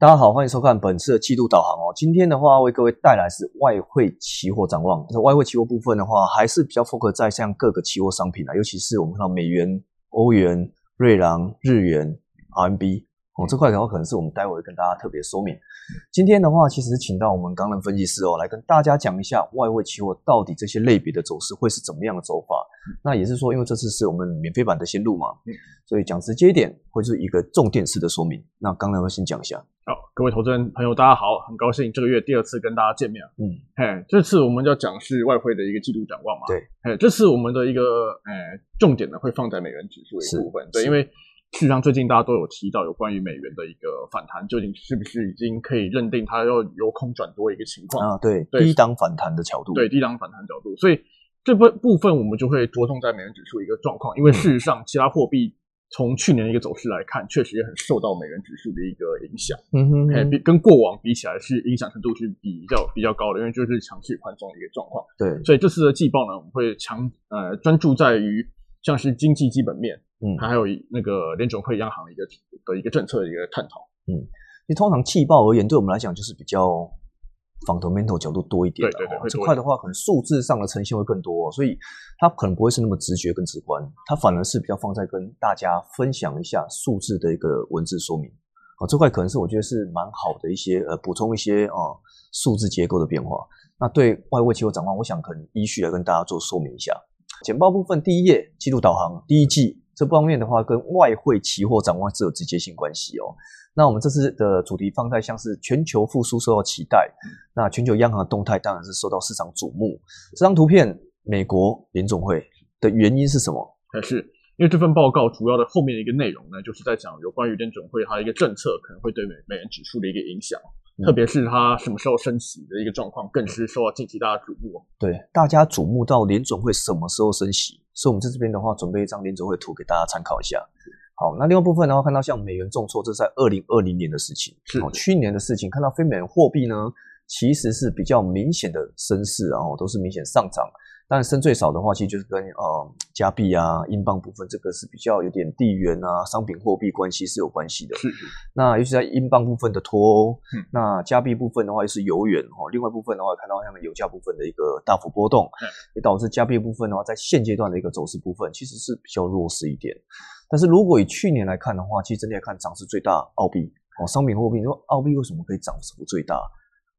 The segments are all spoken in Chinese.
大家好，欢迎收看本次的季度导航哦。今天的话，为各位带来是外汇期货展望。那外汇期货部分的话，还是比较 focus 在像各个期货商品啊，尤其是我们看到美元、欧元、瑞郎、日元、RMB 哦这块的话，可能是我们待会跟大家特别说明。今天的话，其实请到我们钢人分析师哦，来跟大家讲一下外汇期货到底这些类别的走势会是怎么样的走法。那也是说，因为这次是我们免费版的先录嘛，所以讲直接一点，会是一个重点式的说明。那钢人会先讲一下。好，各位投资人朋友，大家好，很高兴这个月第二次跟大家见面。嗯，嘿，这次我们要讲是外汇的一个季度展望嘛。对，嘿，这次我们的一个诶重点呢会放在美元指数的一部分。对，因为事实上最近大家都有提到有关于美元的一个反弹，究竟是不是已经可以认定它要由空转多一个情况啊？对，低档反弹的角度。对，低档反弹角度。所以这部部分我们就会着重在美元指数一个状况，因为事实上其他货币。从去年的一个走势来看，确实也很受到美元指数的一个影响。嗯哼，比跟过往比起来，是影响程度是比较比较高的，因为就是强势宽松的一个状况。对，所以这次的季报呢，我们会强呃专注在于像是经济基本面，嗯，还有那个联准会央行的一个的一个政策的一个探讨。嗯，其实通常季报而言，对我们来讲就是比较。Fundamental 角度多一点，对对对，这块的话可能数字上的呈现会更多，所以它可能不会是那么直觉跟直观，它反而是比较放在跟大家分享一下数字的一个文字说明。啊，这块可能是我觉得是蛮好的一些呃补充一些啊数字结构的变化。那对外汇期货展望，我想可能依序来跟大家做说明一下。简报部分第一页季度导航第一季这方面的话，跟外汇期货展望是有直接性关系哦。那我们这次的主题放在像是全球复苏受到期待，那全球央行的动态当然是受到市场瞩目。这张图片，美国联总会的原因是什么？还是因为这份报告主要的后面的一个内容呢，就是在讲有关于联总会它一个政策可能会对美美元指数的一个影响，特别是它什么时候升息的一个状况，更是受到近期大家瞩目。对，大家瞩目到联总会什么时候升息，所以我们在这边的话，准备一张联总会图给大家参考一下。好，那另外部分的话，看到像美元重挫，这是在二零二零年的事情，是哦，去年的事情。看到非美元货币呢，其实是比较明显的升势，然后都是明显上涨。但升最少的话，其实就是跟呃加币啊、英镑部分，这个是比较有点地缘啊、商品货币关系是有关系的。是。那尤其在英镑部分的脱欧，那加币部分的话又是油元哦。另外部分的话，看到像油价部分的一个大幅波动，也导致加币部分的话，在现阶段的一个走势部分，其实是比较弱势一点。但是如果以去年来看的话，其实整体来看涨势最大澳币哦，商品货币，你说澳币为什么可以涨幅最大？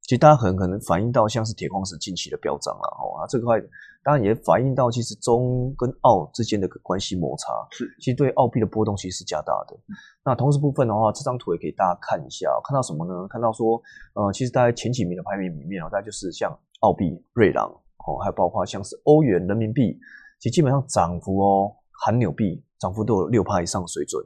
其实大家很可能反映到像是铁矿石近期的飙涨了哦，啊这块当然也反映到其实中跟澳之间的关系摩擦，是其实对澳币的波动其实是加大的。那同时部分的话，这张图也给大家看一下，看到什么呢？看到说呃，其实大概前几名的排名里面哦，大概就是像澳币、瑞郎哦，还有包括像是欧元、人民币，其实基本上涨幅哦，含纽币涨幅都有六趴以上的水准。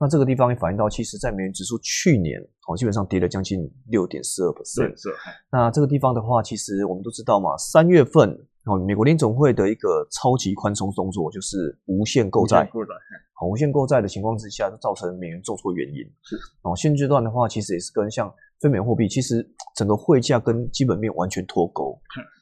那这个地方也反映到，其实，在美元指数去年哦，基本上跌了将近六点四二 percent。是。那这个地方的话，其实我们都知道嘛，三月份哦，美国联总会的一个超级宽松动作就是无限购债。购债。好，无限购债的情况之下，就造成美元重挫原因。是。哦，现阶段的话，其实也是跟像非美货币，其实整个汇价跟基本面完全脱钩。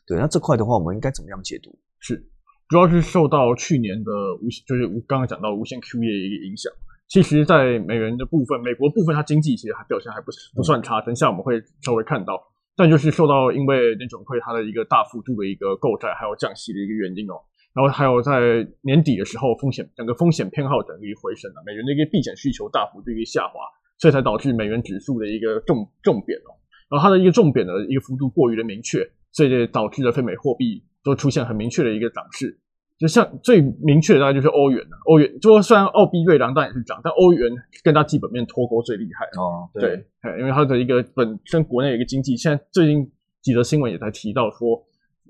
对。那这块的话，我们应该怎么样解读？是，主要是受到去年的无，就是我刚刚讲到无限 QE 的一个影响。其实，在美元的部分，美国部分它经济其实还表现还不不算差，等一下我们会稍微看到。但就是受到因为联准会它的一个大幅度的一个购债还有降息的一个原因哦，然后还有在年底的时候风险整个风险偏好等于回升了，美元的一个避险需求大幅度一个下滑，所以才导致美元指数的一个重重贬哦。然后它的一个重贬的一个幅度过于的明确，所以导致了非美货币都出现很明确的一个涨势。就像最明确的大概就是欧元了，欧元就说虽然澳币、瑞郎当然也是涨，但欧元跟它基本面脱钩最厉害哦。对，因为它的一个本身国内的一个经济，现在最近几则新闻也在提到说，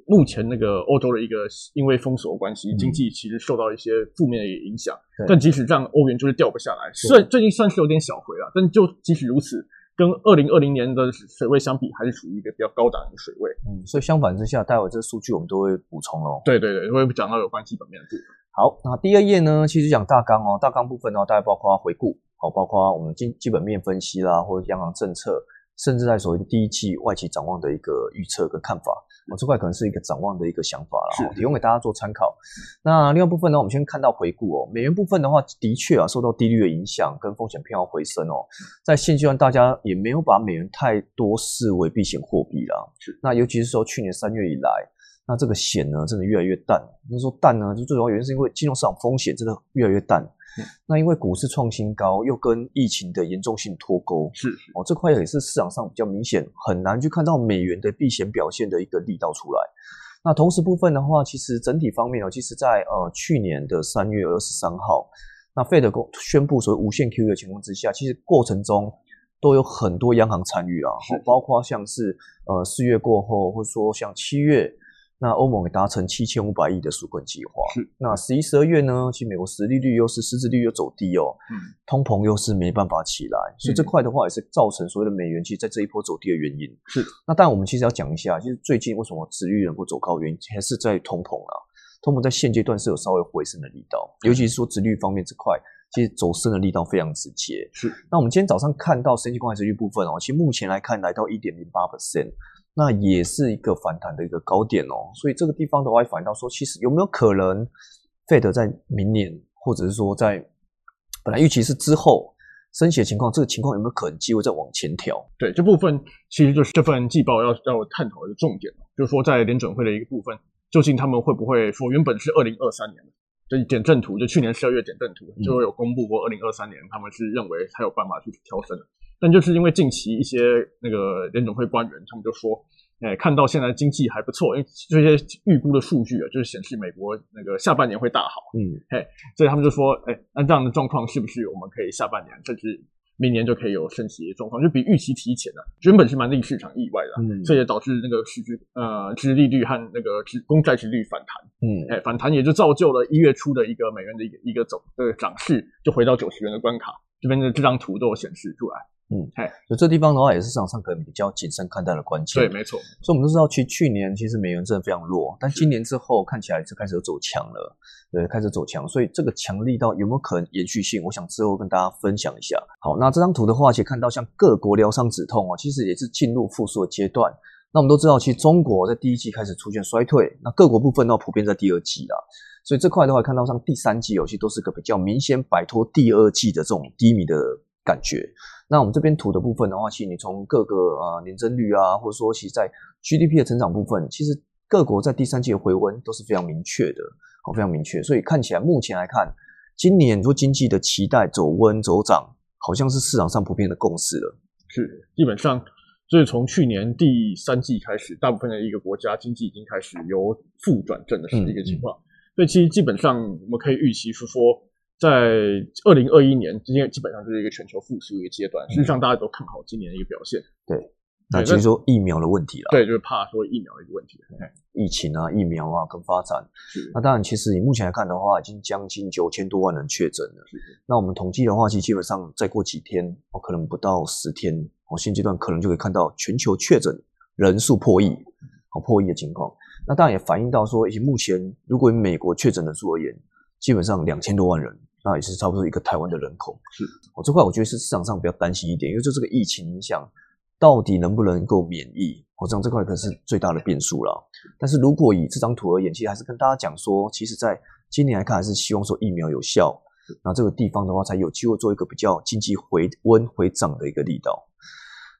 目前那个欧洲的一个因为封锁关系，经济其实受到一些负面的影响。但即使这样，欧元就是掉不下来，虽然最近算是有点小回了，但就即使如此。跟二零二零年的水位相比，还是处于一个比较高档的水位。嗯，所以相反之下，待会这个数据我们都会补充哦。对对对，会讲到有关基本面的部分。好，那第二页呢，其实讲大纲哦，大纲部分呢，大概包括回顾，好，包括我们基基本面分析啦，或者央行政策，甚至在所谓的第一季外企展望的一个预测跟看法。哦，这块可能是一个展望的一个想法是了，提供给大家做参考。那另外部分呢，我们先看到回顾哦，美元部分的话，的确啊受到低率的影响跟风险偏好回升哦，在现阶段大家也没有把美元太多视为避险货币啦。是，那尤其是说去年三月以来，那这个险呢真的越来越淡。那说淡呢，就最主要原因是因为金融市场风险真的越来越淡。嗯那因为股市创新高，又跟疫情的严重性脱钩，是哦，这块也是市场上比较明显，很难去看到美元的避险表现的一个力道出来。那同时部分的话，其实整体方面哦，其实在呃去年的三月二十三号，那费德公宣布所谓无限 QE 的情况之下，其实过程中都有很多央行参与啊，包括像是呃四月过后，或者说像七月。那欧盟也达成七千五百亿的纾困计划。是那十一、十二月呢？其实美国实利率又是实质利率又走低哦，嗯通膨又是没办法起来，所以这块的话也是造成所谓的美元其实在这一波走低的原因。是那当然我们其实要讲一下，就是最近为什么殖利率能够走高原因，还是在通膨啊。通膨在现阶段是有稍微回升的力道，尤其是说殖利率方面这块，其实走升的力道非常直接。是那我们今天早上看到升息关系率部分哦，其实目前来看来到一点零八 percent，那也是一个反弹的一个高点哦。所以这个地方的话，反映到说，其实有没有可能费德在明年，或者是说在本来预期是之后升息的情况，这个情况有没有可能机会再往前调？对这部分，其实就是这份季报要要探讨的重点就是说在联准会的一个部分，究竟他们会不会说原本是二零二三年的点阵图，就去年十二月点阵图就有公布过，二零二三年他们是认为才有办法去调升的，但就是因为近期一些那个联总会官员，他们就说。哎，看到现在经济还不错，因为这些预估的数据啊，就是显示美国那个下半年会大好，嗯，所以他们就说，哎，那这样的状况，是不是我们可以下半年甚至明年就可以有升息的状况，就比预期提前了、原本是蛮令市场意外的啊、嗯这也导致那个实质呃殖利率和那个殖公债殖率反弹，嗯，哎，反弹也就造就了一月初的一个美元的一个一个走呃涨势，就回到九十元的关卡。这边的这张图都有显示出来。所以这地方的话，也是市场上可能比较谨慎看待的关键。对，没错，所以我们都知道，其实去年其实美元真的非常弱，但今年之后看起来就开始有走强了，对，开始走强，所以这个强力到有没有可能延续性？我想之后跟大家分享一下。好，那这张图的话，其实看到像各国疗伤止痛啊，其实也是进入复苏的阶段。那我们都知道，其实中国在第一季开始出现衰退，那各国部分呢普遍在第二季啦。所以这块的话，看到像第三季哦，其都是个比较明显摆脱第二季的这种低迷的感觉。那我们这边图的部分的话，其实你从各个呃年增率啊，或者说其实在 GDP 的成长部分，其实各国在第三季的回温都是非常明确的，好、非常明确。所以看起来目前来看，今年你说经济的期待走温走涨，好像是市场上普遍的共识了。是基本上就是从去年第三季开始，大部分的一个国家经济已经开始由负转正的是一个情况。所以其实基本上我们可以预期是说，在二零二一年，今天基本上就是一个全球复苏的一个阶段。实际上大家都看好今年的一个表现。对那其实说疫苗的问题了，对，就是怕说疫苗的一个问题。疫情啊、疫苗啊跟发展。那当然，其实以目前来看的话，已经将近九千多万人确诊了。那我们统计的话，其实基本上再过几天，哦，可能不到十天，哦，现阶段可能就可以看到全球确诊人数破亿，哦，破亿的情况。那当然也反映到说，以目前如果以美国确诊人数而言，基本上两千多万人，那也是差不多一个台湾的人口。是，哦，这块我觉得是市场上比较担心一点，因为就这个疫情影响，到底能不能够免疫？我想这块可是最大的变数了。但是如果以这张图而言，其实还是跟大家讲说，其实在今年来看，还是希望说疫苗有效，那这个地方的话才有机会做一个比较经济回温回涨的一个力道。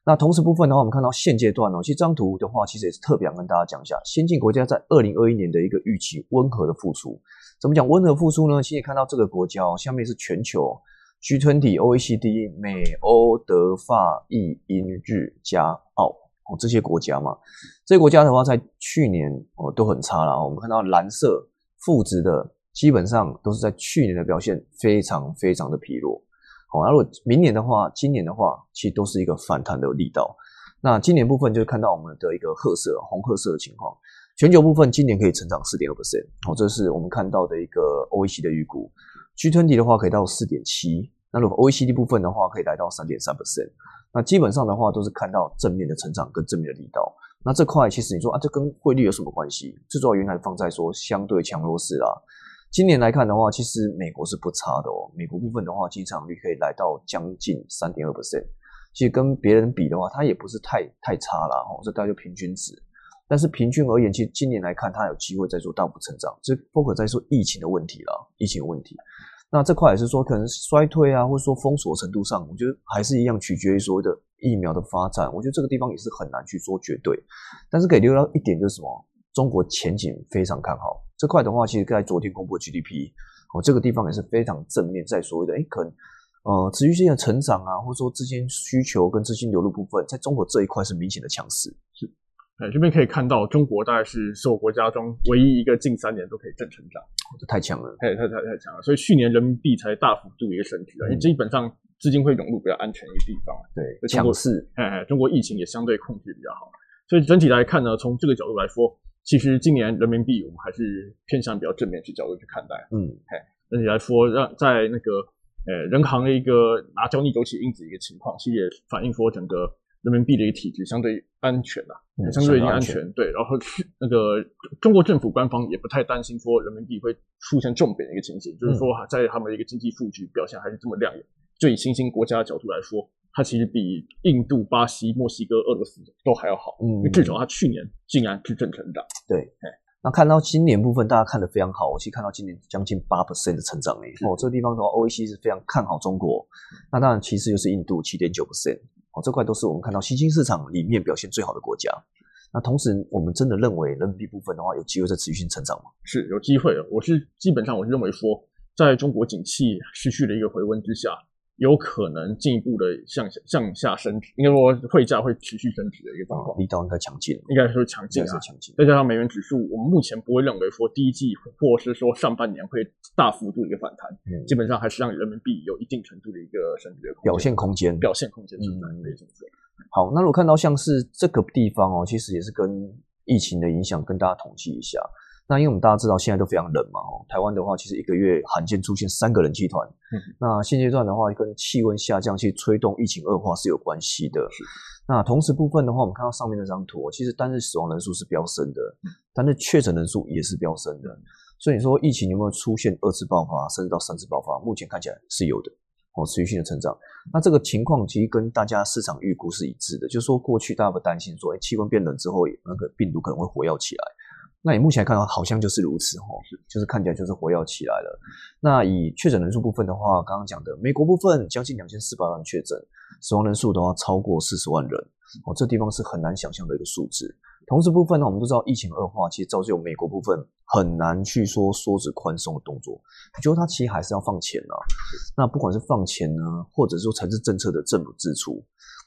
那同时部分的话，我们看到现阶段哦，其实这张图的话，其实也是特别想跟大家讲一下，先进国家在二零二一年的一个预期温和的复苏。怎么讲温和复苏呢？其实看到这个国家哦，下面是全球 G20、OECD、美、欧、德、法、意、英、日、加、澳哦这些国家嘛，这些国家的话，在去年哦都很差了。我们看到蓝色负值的，基本上都是在去年的表现非常非常的疲弱。好，那如果明年的话，今年的话，其实都是一个反弹的力道。那今年部分就是看到我们的一个褐色、红褐色的情况。全球部分今年可以成长四点二 percent，好，这是我们看到的一个 OEC 的预估。G20 的话可以到四点七，那如果 OECD 部分的话可以来到三点三 percent。那基本上的话都是看到正面的成长跟正面的力道。那这块其实你说啊，这跟汇率有什么关系？最主要原来放在说相对强弱势啦。今年来看的话，其实美国是不差的哦。美国部分的话，经常率可以来到将近三点二 percent。其实跟别人比的话，它也不是太太差啦，哦，这大概就平均值。但是平均而言，其实今年来看，它有机会再做大幅成长。这不可再说疫情的问题了，疫情问题。那这块也是说，可能衰退啊，或者说封锁程度上，我觉得还是一样取决于所谓的疫苗的发展。我觉得这个地方也是很难去说绝对。但是可以留到一点就是什么？中国前景非常看好这块的话，其实在昨天公布的 GDP，哦，这个地方也是非常正面，在所谓的哎，可能呃持续性的成长啊，或者说资金需求跟资金流入部分，在中国这一块是明显的强势。是，哎，这边可以看到，中国大概是所有国家中唯一一个近三年都可以正成长，这太强了，太太太太强了。所以去年人民币才大幅度一个升值啊，因为基本上资金会涌入比较安全一个地方。对，强势。哎哎，中国疫情也相对控制比较好，所以整体来看呢，从这个角度来说。其实今年人民币我们还是偏向比较正面去角度去看待，嗯，嘿，整体来说，让在那个呃人行的一个拿交易周期因子一个情况，其实也反映说整个人民币的一个体制相对安全啦，相对一定安全，对，然后那个中国政府官方也不太担心说人民币会出现重贬的一个情形，就是说在他们的一个经济数据表现还是这么亮眼，就以新兴国家的角度来说。它其实比印度、巴西、墨西哥、俄罗斯都还要好，嗯，因为至少它去年竟然是正成长。对，那看到今年部分，大家看得非常好，我其实看到今年将近八 percent 的成长率。哦，这个地方的话，OEC 是非常看好中国。那当然，其次就是印度七点九 percent，哦，这块都是我们看到新兴市场里面表现最好的国家。那同时，我们真的认为人民币部分的话，有机会在持续性成长吗？是有机会。我是基本上我是认为说，在中国景气持续的一个回温之下。有可能进一步的向下向下升值，应该说汇价会持续升值的一个状况，力道应该强劲，应该说强劲啊，强劲。再加上美元指数，我们目前不会认为说第一季或是说上半年会大幅度一个反弹，基本上还是让人民币有一定程度的一个升值的表现空间，表现空间存在。好，那如果看到像是这个地方哦，其实也是跟疫情的影响，跟大家统计一下。那因为我们大家知道现在都非常冷嘛，哦，台湾的话其实一个月罕见出现三个冷气团。那现阶段的话，跟气温下降去推动疫情恶化是有关系的。那同时部分的话，我们看到上面那张图，其实单日死亡人数是飙升的，但是确诊人数也是飙升的。所以你说疫情有没有出现二次爆发，甚至到三次爆发？目前看起来是有的，哦，持续性的成长。那这个情况其实跟大家市场预估是一致的，就是说过去大家不担心说，哎，气温变冷之后，那个病毒可能会活跃起来。那你目前看到好像就是如此哈，就是看起来就是活跃起来了。那以确诊人数部分的话，刚刚讲的美国部分将近两千四百万确诊，死亡人数的话超过四十万人，哦，这地方是很难想象的一个数字。同时部分呢，我们都知道疫情恶化，其实造就美国部分很难去说缩指宽松的动作。我觉得它其实还是要放钱啊。那不管是放钱呢，或者说财政政策的政府支出，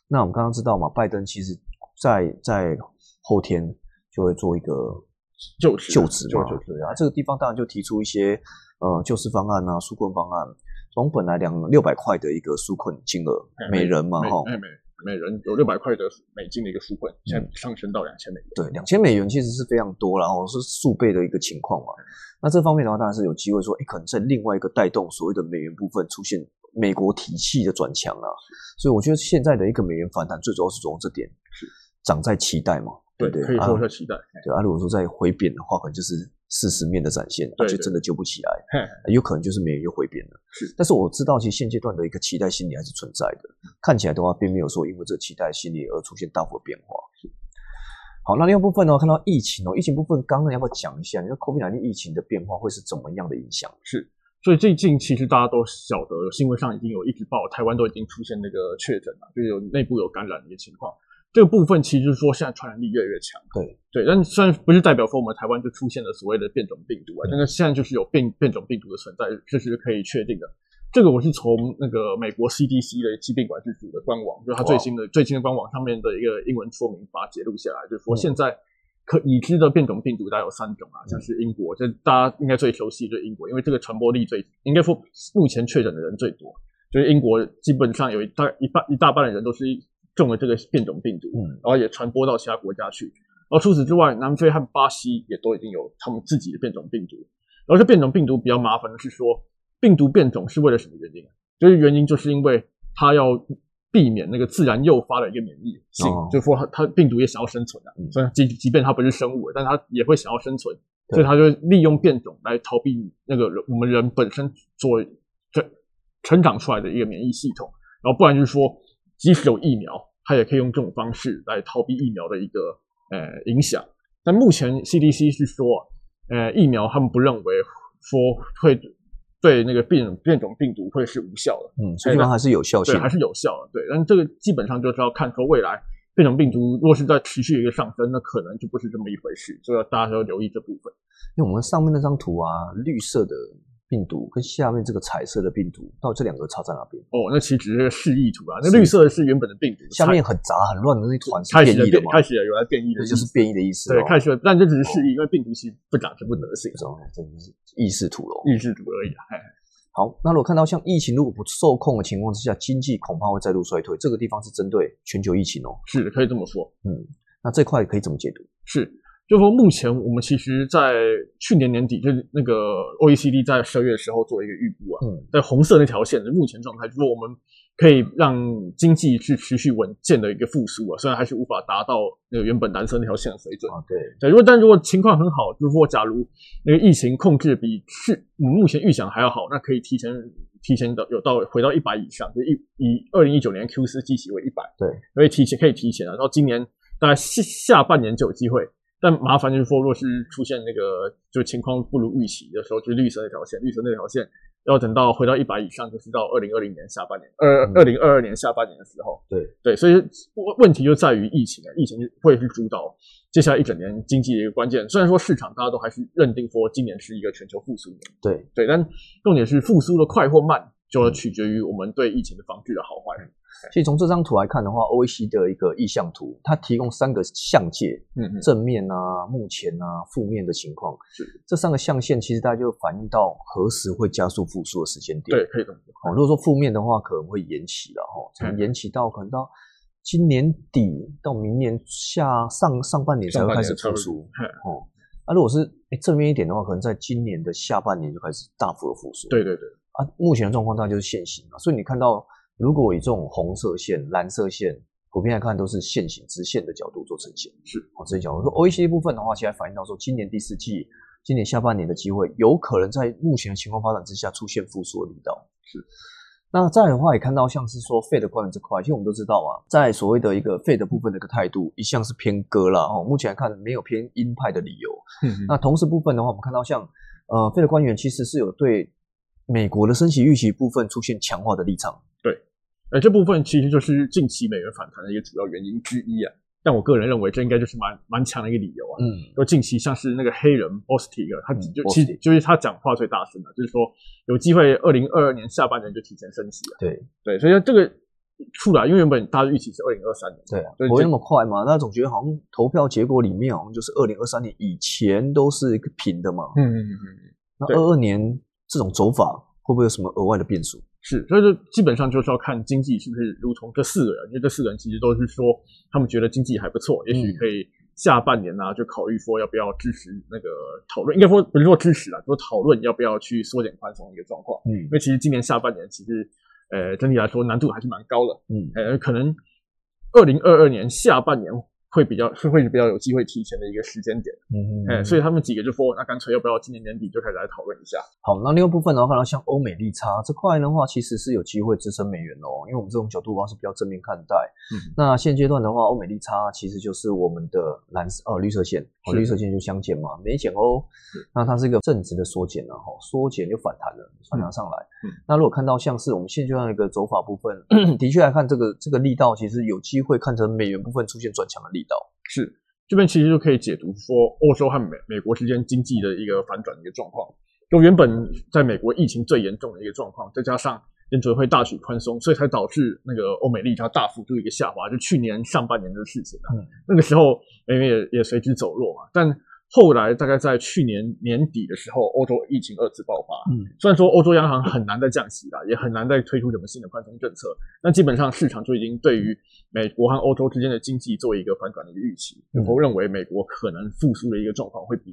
那我们刚刚知道嘛，拜登其实在在后天就会做一个。就职就职嘛，对啊，这个地方当然就提出一些呃救市方案啊，纾困方案，从本来两六百块的一个纾困金额，每人嘛哈，每每人有六百块的美金的一个纾困，现在上升到两千美元，对，两千美元其实是非常多，然后是数倍的一个情况嘛。那这方面的话，当然是有机会说，哎，可能在另外一个带动所谓的美元部分出现美国体系的转强啊。所以我觉得现在的一个美元反弹，最主要是从这点是长在期待嘛。对对，可以说下期待。对啊，如果说再回贬的话，可能就是事实面的展现，就真的救不起来。有可能就是美元又回贬了。是，但是我知道，其实现阶段的一个期待心理还是存在的。看起来的话，并没有说因为这个期待心理而出现大幅的变化。是。好，那另外部分呢，看到疫情哦，疫情部分，刚刚要不要讲一下？你说 COVID-19 疫情的变化会是怎么样的影响？是，所以最近其实大家都晓得，新闻上已经有一直报，台湾都已经出现那个确诊了，就有内部有感染的一个情况。这个部分其实是说，现在传染力越来越强。对对，但虽然不是代表说我们台湾就出现了所谓的变种病毒啊，但是现在就是有变变种病毒的存在，这是可以确定的。这个我是从那个美国 CDC 的疾病管制署的官网，就是它最新的最新的官网上面的一个英文说明把它揭露下来，就是说现在可已知的变种病毒大概有三种啊，像是英国，这大家应该最熟悉就是英国，因为这个传播力最，应该说目前确诊的人最多，就是英国基本上有一大一半一大半的人都是。中了这个变种病毒，嗯，然后也传播到其他国家去。然后除此之外，南非和巴西也都已经有他们自己的变种病毒。然后这变种病毒比较麻烦的是说，病毒变种是为了什么原因？就是原因就是因为它要避免那个自然诱发的一个免疫性，就是说它病毒也想要生存的，所以即即便它不是生物，但它也会想要生存，所以它就利用变种来逃避那个我们人本身所成成长出来的一个免疫系统。然后不然就是说。即使有疫苗，它也可以用这种方式来逃避疫苗的一个呃影响。但目前 CDC 是说，呃，疫苗他们不认为说会对那个变变种病毒会是无效的，嗯，所以还是有效性，对，还是有效的，对。但这个基本上就是要看说未来变种病毒若是在持续一个上升，那可能就不是这么一回事，所以大家要留意这部分。因为我们上面那张图啊，绿色的。病毒跟下面这个彩色的病毒，到底这两个差在哪边？哦，那其实只是示意图啊。那绿色的是原本的病毒，下面很杂很乱的那团是变异的吗？开始有来变异的，就是变异的意思。对，开始，但这只是示意，因为病毒其实不长是不得行，这是意识图喽，意识图而已啊。好，那如果看到像疫情如果不受控的情况之下，经济恐怕会再度衰退，这个地方是针对全球疫情哦。是，可以这么说。嗯，那这块可以怎么解读？是。就说目前我们其实，在去年年底，就是那个 OECD 在十二月的时候做一个预估啊，在红色那条线的目前状态，就是我们可以让经济去持续稳健的一个复苏啊，虽然还是无法达到那个原本蓝色那条线的水准啊。对，对，如果但如果情况很好，就是说假如那个疫情控制比去我们目前预想还要好，那可以提前提前的有到回到一百以上，就一以二零一九年 Q 四计息为一百，对，可以提前可以提前啊，到今年大概下下半年就有机会。但麻烦就是说，若是出现那个就情况不如预期的时候，就是绿色那条线，绿色那条线要等到回到一百以上，就是到二零二零年下半年，二二零二二年下半年的时候。对对，所以问题就在于疫情啊，疫情会是主导接下来一整年经济的一个关键。虽然说市场大家都还是认定说今年是一个全球复苏年，对对，但重点是复苏的快或慢，就要取决于我们对疫情的防治的好坏。其实从这张图来看的话，O E C 的一个意向图，它提供三个象界，嗯嗯，正面啊、目前啊、负面的情况。是这三个象限，其实大家就反映到何时会加速复苏的时间点。对，可以的。哦，如果说负面的话，可能会延期了哈，可能延期到可能到今年底到明年下上上半年才会开始复苏。哦，那如果是正面一点的话，可能在今年的下半年就开始大幅的复苏。对对对。啊，目前的状况大概就是现行嘛，所以你看到。如果以这种红色线、蓝色线，普遍来看都是线形直线的角度做呈现。是，我直接讲，我说 OECD 部分的话，其实反映到说，今年第四季、今年下半年的机会，有可能在目前的情况发展之下出现复苏的力道。是，那再的话也看到，像是说费的官员这块，其实我们都知道啊，在所谓的一个费的部分的一个态度，一向是偏鸽啦。哦，目前来看没有偏鹰派的理由。嗯，那同时部分的话，我们看到像呃费的官员其实是有对美国的升息预期部分出现强化的立场。呃，这部分其实就是近期美元反弹的一个主要原因之一啊。但我个人认为，这应该就是蛮蛮强的一个理由啊。嗯，说近期像是那个黑人 Bostic，他就其实就是他讲话最大声的，就是说有机会二零二二年下半年就提前升息了。对对，所以这个出来，因为原本大家预期是二零二三年，对，不会那么快嘛。那总觉得好像投票结果里面好像就是二零二三年以前都是一个平的嘛。嗯嗯嗯嗯。那二二年这种走法会不会有什么额外的变数？是，所以就基本上就是要看经济是不是如同这四个人，因为这四个人其实都是说他们觉得经济还不错，也许可以下半年呢就考虑说要不要支持那个讨论，应该说不是说支持啊，说讨论要不要去缩减宽松的一个状况。嗯，因为其实今年下半年其实呃整体来说难度还是蛮高的。嗯，呃，可能二零二二年下半年。会比较是会比较有机会提前的一个时间点，嗯嗯，哎，所以他们几个就说，那干脆要不要今年年底就开始来讨论一下？好，那另外部分的话，看到像欧美利差这块的话，其实是有机会支撑美元哦，因为我们这种角度的话是比较正面看待。嗯，那现阶段的话，欧美利差其实就是我们的蓝色哦绿色线，哦绿色线就相减嘛，没减哦，那它是一个正值的缩减了哈，缩减就反弹了，反弹上来。嗯，那如果看到像是我们现阶段一个走法部分，的确来看这个这个力道，其实有机会看成美元部分出现转强的力。是这边其实就可以解读说，欧洲和美美国之间经济的一个反转的一个状况。就原本在美国疫情最严重的一个状况，再加上联储会大举宽松，所以才导致那个欧美利差大幅度一个下滑。就去年上半年的事情啊，那个时候美元也也随之走弱嘛。但后来大概在去年年底的时候，欧洲疫情二次爆发。嗯，虽然说欧洲央行很难再降息了，也很难再推出什么新的宽松政策，那基本上市场就已经对于美国和欧洲之间的经济做一个反转的一个预期，然后认为美国可能复苏的一个状况会比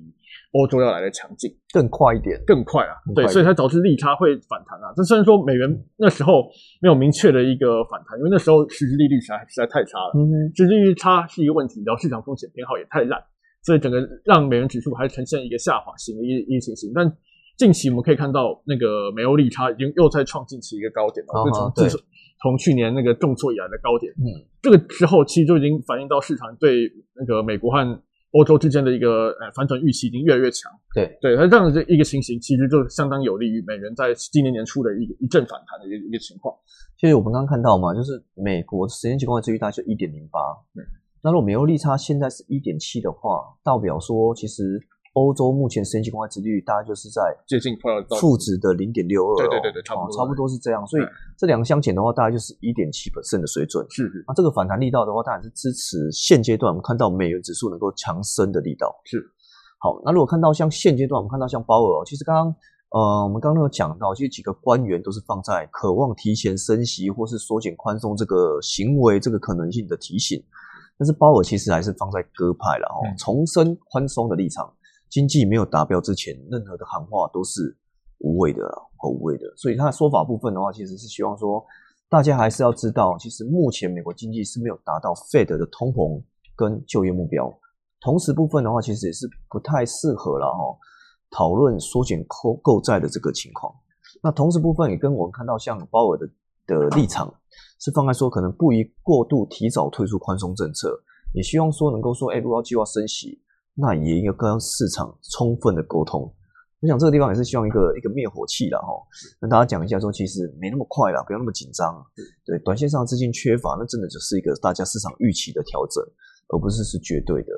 欧洲要来的强劲，更快一点，更快啊！对，所以才导致利差会反弹啊。这虽然说美元那时候没有明确的一个反弹，因为那时候实质利率实在实在太差了，嗯，实质利率差是一个问题，然后市场风险偏好也太烂。所以整个让美元指数还呈现一个下滑型的一一情形，但近期我们可以看到那个美欧利差已经又在创近期一个高点了，就从自从去年那个重挫以来的高点。嗯，这个时候其实就已经反映到市场对那个美国和欧洲之间的一个呃反转预期已经越来越强。对对，它这样的一个情形，其实就相当有利于美元在今年年初的一个一阵反弹的一个一个情况。其实我们刚刚看到嘛，就是美国十年期公债利率大概就一点零八，对。那如果美欧利差现在是一点七的话，代表说其实。欧洲目前十年期公开殖率大概就是在接近快要到负值的零点六二，对对对对，差不多差不多是这样。所以这两个相减的话，大概就是一点七的水准。是是。那这个反弹力道的话，当然是支持现阶段我们看到美元指数能够强升的力道。是。好，那如果看到像现阶段我们看到像鲍尔，其实刚刚呃我们刚刚有讲到，其实几个官员都是放在渴望提前升息或是缩减宽松这个行为这个可能性的提醒，但是鲍尔其实还是放在鸽派了哦，重申宽松的立场。经济没有达标之前，任何的喊话都是无谓的和无谓的。所以他的说法部分的话，其实是希望说，大家还是要知道，其实目前美国经济是没有达到 Fed 的通膨跟就业目标。同时部分的话，其实也是不太适合了哈，讨论缩减购购债的这个情况。那同时部分也跟我们看到像鲍尔的的立场是放在说，可能不宜过度提早退出宽松政策，也希望说能够说，哎，如果要计划升息。那也应该跟市场充分的沟通。我想这个地方也是希望一个一个灭火器了哈，跟大家讲一下说，其实没那么快了，不要那么紧张。对，短线上资金缺乏，那真的就是一个大家市场预期的调整，而不是是绝对的。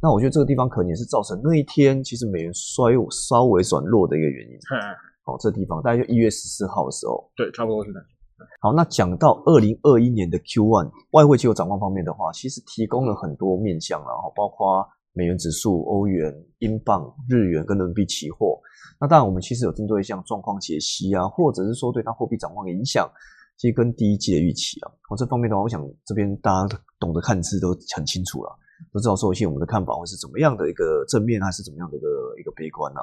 那我觉得这个地方可能也是造成那一天其实美元衰稍微转弱的一个原因。哦，这地方大概就一月十四号的时候，对，差不多是的。好，那讲到二零二一年的 Q1 外汇期货展望方面的话，其实提供了很多面向，然后包括。美元指数、欧元、英镑、日元跟人民币期货，那当然我们其实有针对像状况解析啊，或者是说对它货币展望影响，其实跟第一季的预期啊，我这方面的话，我想这边大家懂得看字都很清楚了，都知道说一些我们的看法会是怎么样的一个正面，还是怎么样的一个一个悲观啊。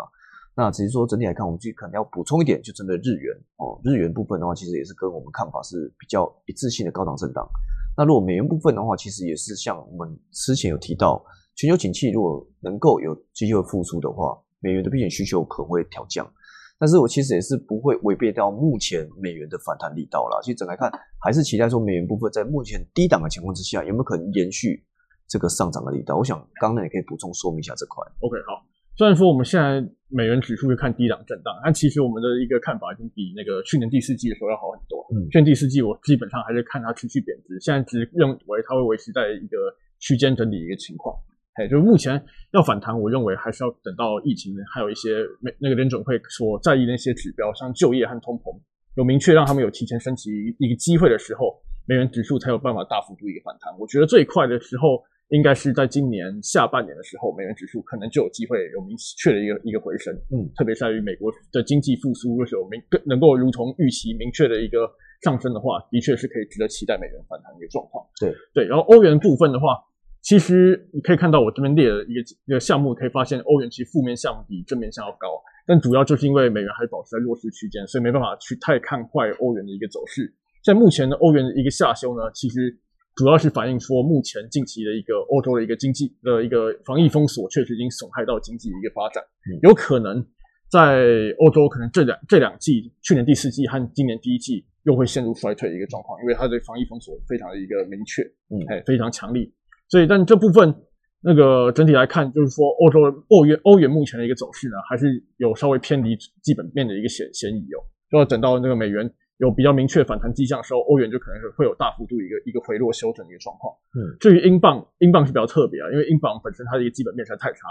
那只是说整体来看，我们就可能要补充一点，就针对日元哦，日元部分的话，其实也是跟我们看法是比较一致性的高档震荡。那如果美元部分的话，其实也是像我们之前有提到。全球景气如果能够有机会复苏的话，美元的避险需求可能会调降，但是我其实也是不会违背掉目前美元的反弹力道了。其实整来看，还是期待说美元部分在目前低档的情况之下，有没有可能延续这个上涨的力道？我想刚刚也可以补充说明一下这块。OK，好。虽然说我们现在美元指数是看低档震荡，但其实我们的一个看法已经比那个去年第四季的时候要好很多。嗯，去年第四季我基本上还是看它持续贬值，现在只认为它会维持在一个区间整理一个情况。哎，就是目前要反弹，我认为还是要等到疫情，还有一些美那个联准会所在意的一些指标，像就业和通膨，有明确让他们有提前升级一个机会的时候，美元指数才有办法大幅度一个反弹。我觉得最快的时候，应该是在今年下半年的时候，美元指数可能就有机会有明确的一个一个回升。嗯，特别在于美国的经济复苏的时候，明更能够如同预期明确的一个上升的话，的确是可以值得期待美元反弹的一个状况。对对，然后欧元部分的话。其实你可以看到我这边列的一个一个项目，可以发现欧元其实负面项目比正面项要高，但主要就是因为美元还保持在弱势区间，所以没办法去太看坏欧元的一个走势。在目前的欧元的一个下修呢，其实主要是反映说目前近期的一个欧洲的一个经济的一个防疫封锁，确实已经损害到经济的一个发展，有可能在欧洲可能这两这两季，去年第四季和今年第一季又会陷入衰退的一个状况，因为它的防疫封锁非常的一个明确，嗯，哎，非常强力。所以，但这部分那个整体来看，就是说，欧洲欧元欧元目前的一个走势呢，还是有稍微偏离基本面的一个嫌嫌疑哦。就要等到那个美元有比较明确反弹迹象的时候，欧元就可能是会有大幅度一个一个回落修整的一个状况。嗯，至于英镑，英镑是比较特别啊，因为英镑本身它的一个基本面实在太差，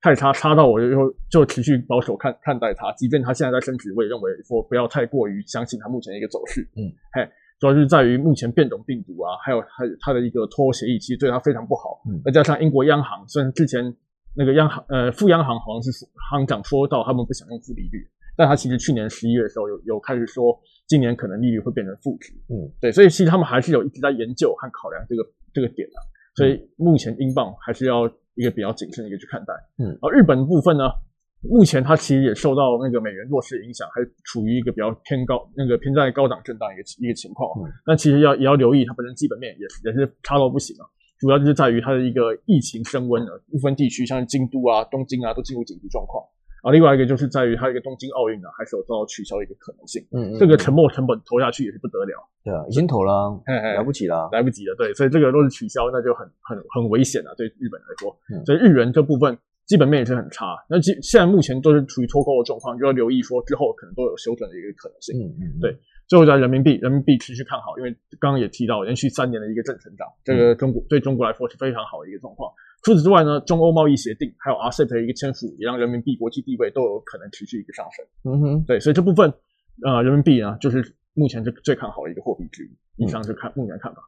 太差差到我就就持续保守看看待它，即便它现在在升值，我也认为说不要太过于相信它目前的一个走势。嗯，嘿。主要就是在于目前变种病毒啊，还有还有它的一个脱欧协议，其实对它非常不好。嗯，再加上英国央行，虽然之前那个央行呃副央行好像是行长说到他们不想用负利率，但他其实去年十一月的时候有有开始说今年可能利率会变成负值。嗯，对，所以其实他们还是有一直在研究和考量这个这个点的。所以目前英镑还是要一个比较谨慎的一个去看待。嗯，而日本部分呢？目前它其实也受到那个美元弱势影响，还处于一个比较偏高、那个偏在高档震荡一个一个情况。嗯但其实要也要留意，它本身基本面也是也是差到不行啊。主要就是在于它的一个疫情升温了，部分地区像京都啊、东京啊都进入紧急状况。啊，另外一个就是在于它一个东京奥运呢，还是有遭到取消的一个可能性。嗯嗯，这个沉没成本投下去也是不得了。对啊，已经投了，嘿嘿来不及了。来不及了，对，所以这个若是取消，那就很很很危险了，对日本来说。嗯所以日元这部分基本面也是很差，那基现在目前都是处于脱钩的状况，就要留意说之后可能都有修正的一个可能性。嗯嗯，对最后在人民币，人民币持续看好，因为刚刚也提到连续三年的一个正成长，这个中国对中国来说是非常好的一个状况。除此之外呢，中欧贸易协定还有 RCEP 的一个签署，也让人民币国际地位都有可能持续一个上升。嗯哼，对，所以这部分呃人民币呢，就是目前最最看好的一个货币之一。以上是看目前的看法。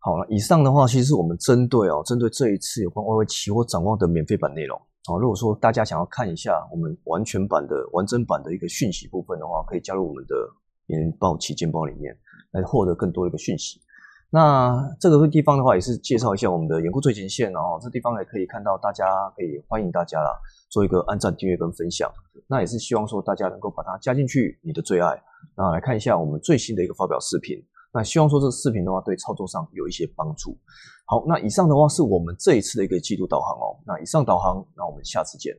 好了，以上的话其实我们针对哦，针对这一次有关外汇期货展望的免费版内容哦，如果说大家想要看一下我们完全版的完整版的一个讯息部分的话，可以加入我们的年报旗舰包里面来获得更多的一个讯息。那这个地方的话，也是介绍一下我们的严酷最前线哦，这地方也可以看到，大家可以欢迎大家啦，做一个按赞、订阅跟分享。那也是希望说大家能够把它加进去你的最爱，那来看一下我们最新的一个发表视频。那希望说这个视频的话，对操作上有一些帮助。好，那以上的话是我们这一次的一个季度导航哦。那以上导航，那我们下次见。